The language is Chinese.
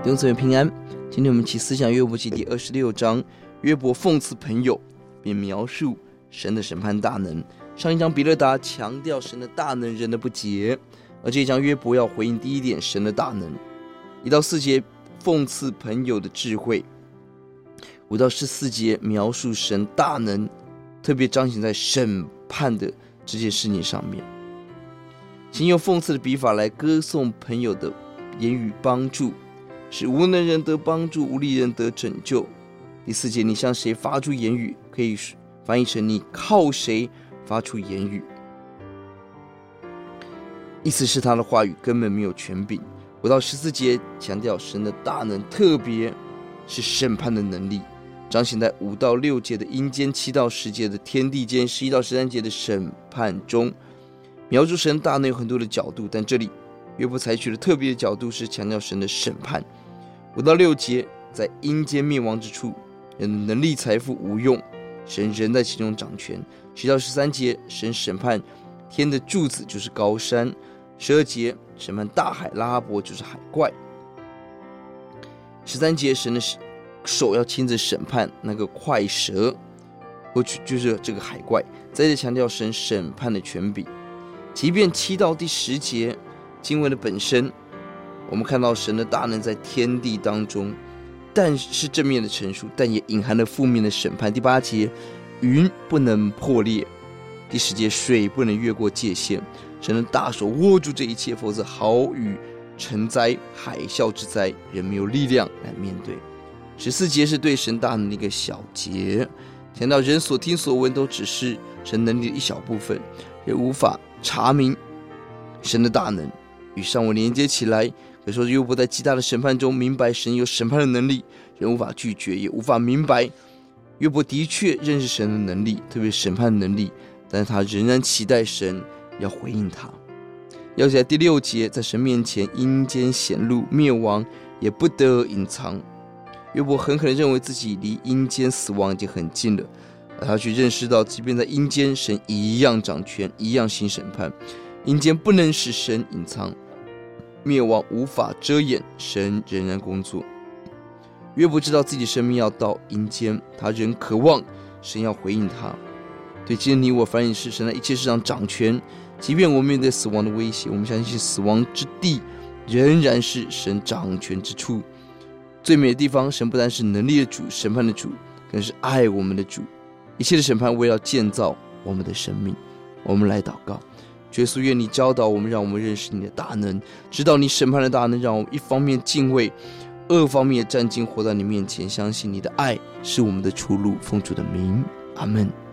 弟兄姊妹平安。今天我们一起思想约伯记第二十六章。约伯讽刺朋友，并描述神的审判大能。上一章比勒达强调神的大能，人的不洁。而这一章约伯要回应第一点，神的大能。一到四节讽刺朋友的智慧。五到十四节描述神大能，特别彰显在审判的这件事情上面。请用讽刺的笔法来歌颂朋友的言语帮助，使无能人得帮助，无力人得拯救。第四节，你向谁发出言语？可以翻译成你靠谁发出言语？意思是他的话语根本没有权柄。五到十四节强调神的大能，特别是审判的能力，彰显在五到六节的阴间，七到十节的天地间，十一到十三节的审判中。描述神大能有很多的角度，但这里约伯采取了特别的角度是强调神的审判。五到六节在阴间灭亡之处，人的能力财富无用，神仍在其中掌权。十到十三节神审判天的柱子就是高山。十二节审判大海拉伯就是海怪。十三节神的手要亲自审判那个快蛇，或去就是这个海怪，再次强调神审判的权柄。即便七到第十节经文的本身，我们看到神的大能在天地当中，但是正面的陈述，但也隐含了负面的审判。第八节，云不能破裂；第十节，水不能越过界限。神的大手握住这一切，否则豪雨成灾、海啸之灾，人没有力量来面对。十四节是对神大能的一个小结，谈到人所听所闻都只是神能力的一小部分，也无法。查明神的大能与上文连接起来，可以说约伯在极大的审判中明白神有审判的能力，人无法拒绝，也无法明白。约伯的确认识神的能力，特别审判的能力，但是他仍然期待神要回应他。要在第六节，在神面前阴间显露灭亡，也不得隐藏。约伯很可能认为自己离阴间死亡已经很近了。而他却认识到，即便在阴间，神一样掌权，一样行审判。阴间不能使神隐藏，灭亡无法遮掩，神仍然工作。约伯知道自己生命要到阴间，他仍渴望神要回应他。对今天你我反映是神在一切事上掌权，即便我们面对死亡的威胁，我们相信死亡之地仍然是神掌权之处。最美的地方，神不单是能力的主、审判的主，更是爱我们的主。一切的审判为了建造我们的生命，我们来祷告，耶稣，愿你教导我们，让我们认识你的大能，知道你审判的大能，让我们一方面敬畏，二方面站静活在你面前，相信你的爱是我们的出路。奉主的名，阿门。